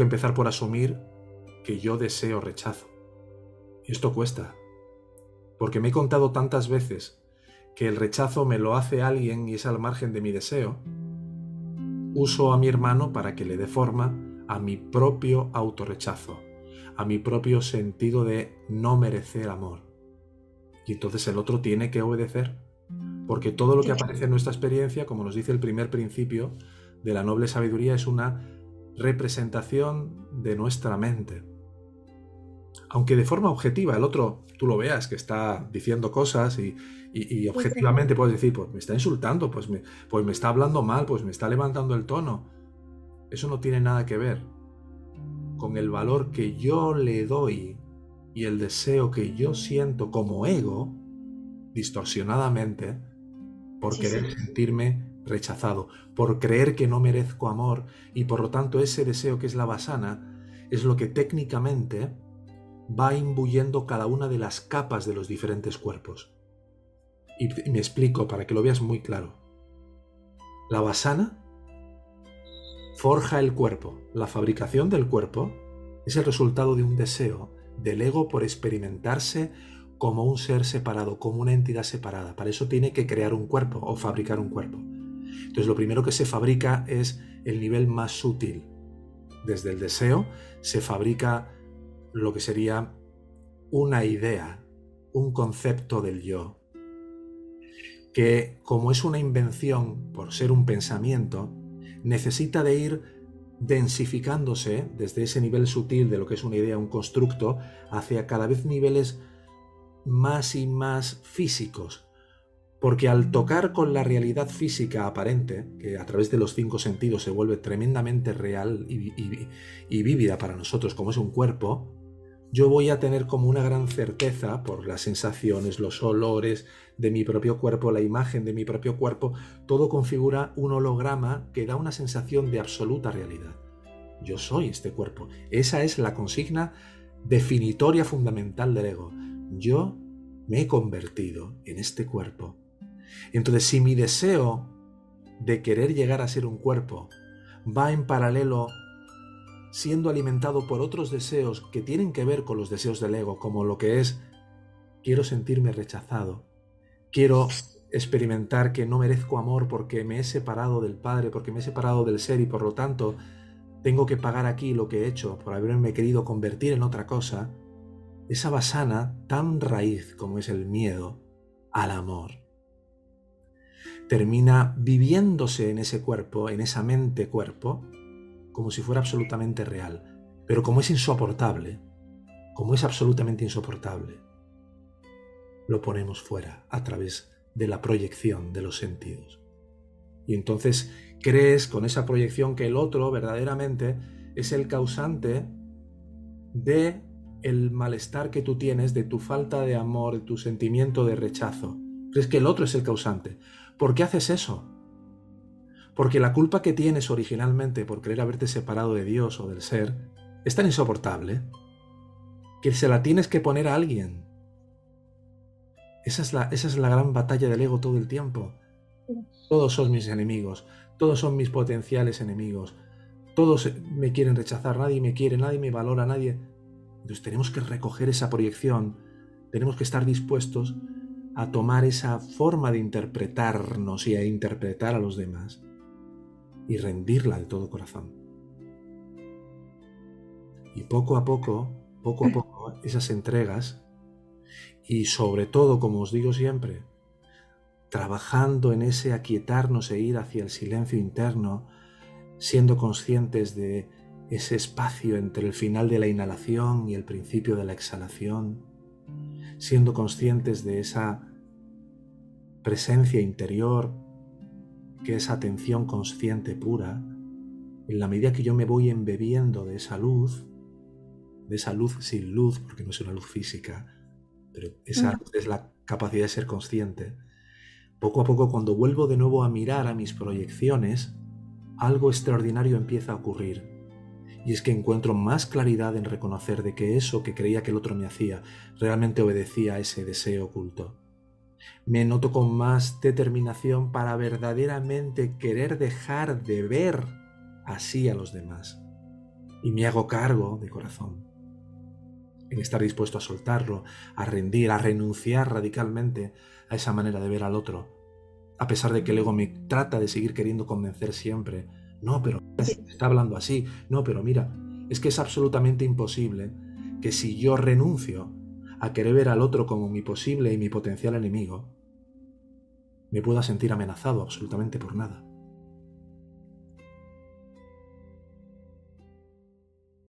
que empezar por asumir que yo deseo rechazo. Y esto cuesta, porque me he contado tantas veces que el rechazo me lo hace alguien y es al margen de mi deseo. Uso a mi hermano para que le dé forma a mi propio autorrechazo, a mi propio sentido de no merecer amor. Y entonces el otro tiene que obedecer, porque todo lo que aparece en nuestra experiencia, como nos dice el primer principio de la noble sabiduría, es una representación de nuestra mente. Aunque de forma objetiva el otro tú lo veas que está diciendo cosas y, objetivamente puedes decir, pues me está insultando, pues me, pues me está hablando mal, pues me está levantando el tono. Eso no tiene nada que ver con el valor que yo le doy y el deseo que yo siento como ego, distorsionadamente, por querer sentirme rechazado, por creer que no merezco amor y por lo tanto ese deseo que es la basana es lo que técnicamente va imbuyendo cada una de las capas de los diferentes cuerpos. Y me explico para que lo veas muy claro. La basana forja el cuerpo. La fabricación del cuerpo es el resultado de un deseo del ego por experimentarse como un ser separado, como una entidad separada. Para eso tiene que crear un cuerpo o fabricar un cuerpo. Entonces lo primero que se fabrica es el nivel más sutil. Desde el deseo se fabrica lo que sería una idea, un concepto del yo, que como es una invención por ser un pensamiento, necesita de ir densificándose desde ese nivel sutil de lo que es una idea, un constructo, hacia cada vez niveles más y más físicos, porque al tocar con la realidad física aparente, que a través de los cinco sentidos se vuelve tremendamente real y, vívida para nosotros como es un cuerpo, yo voy a tener como una gran certeza por las sensaciones, los olores de mi propio cuerpo, la imagen de mi propio cuerpo, todo configura un holograma que da una sensación de absoluta realidad. Yo soy este cuerpo. Esa es la consigna definitoria fundamental del ego. Yo me he convertido en este cuerpo entonces, si mi deseo de querer llegar a ser un cuerpo va en paralelo siendo alimentado por otros deseos que tienen que ver con los deseos del ego, como lo que es quiero sentirme rechazado, quiero experimentar que no merezco amor porque me he separado del Padre, porque me he separado del ser y por lo tanto tengo que pagar aquí lo que he hecho por haberme querido convertir en otra cosa, esa basana tan raíz como es el miedo al amor termina viviéndose en ese cuerpo, en esa mente cuerpo, como si fuera absolutamente real. Pero como es insoportable, como es absolutamente insoportable, lo ponemos fuera a través de la proyección de los sentidos. Y entonces crees con esa proyección que el otro verdaderamente es el causante de el malestar que tú tienes, de tu falta de amor, de tu sentimiento de rechazo. Crees que el otro es el causante. ¿Por qué haces eso? Porque la culpa que tienes originalmente por querer haberte separado de Dios o del ser es tan insoportable que se la tienes que poner a alguien. Esa es la, esa es la gran batalla del ego todo el tiempo. Todos son mis enemigos, todos son mis potenciales enemigos, todos me quieren rechazar, nadie me quiere, nadie me valora, nadie. Entonces tenemos que recoger esa proyección, tenemos que estar dispuestos a tomar esa forma de interpretarnos y a interpretar a los demás y rendirla de todo corazón. Y poco a poco, poco a poco, esas entregas y sobre todo, como os digo siempre, trabajando en ese aquietarnos e ir hacia el silencio interno, siendo conscientes de ese espacio entre el final de la inhalación y el principio de la exhalación, siendo conscientes de esa presencia interior, que es atención consciente pura, en la medida que yo me voy embebiendo de esa luz, de esa luz sin luz, porque no es una luz física, pero esa luz es la capacidad de ser consciente, poco a poco cuando vuelvo de nuevo a mirar a mis proyecciones, algo extraordinario empieza a ocurrir. Y es que encuentro más claridad en reconocer de que eso que creía que el otro me hacía realmente obedecía a ese deseo oculto. Me noto con más determinación para verdaderamente querer dejar de ver así a los demás. y me hago cargo de corazón, en estar dispuesto a soltarlo, a rendir, a renunciar radicalmente a esa manera de ver al otro, a pesar de que el ego me trata de seguir queriendo convencer siempre. No, pero está hablando así. No, pero mira, es que es absolutamente imposible que si yo renuncio a querer ver al otro como mi posible y mi potencial enemigo, me pueda sentir amenazado absolutamente por nada.